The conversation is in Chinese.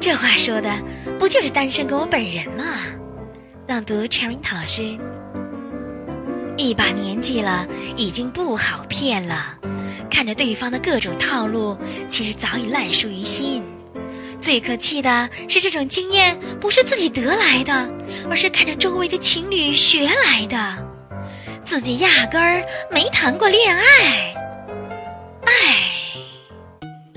这话说的不就是单身狗我本人吗？朗读 Cherry 老师。一把年纪了，已经不好骗了。看着对方的各种套路，其实早已烂熟于心。最可气的是，这种经验不是自己得来的，而是看着周围的情侣学来的，自己压根儿没谈过恋爱。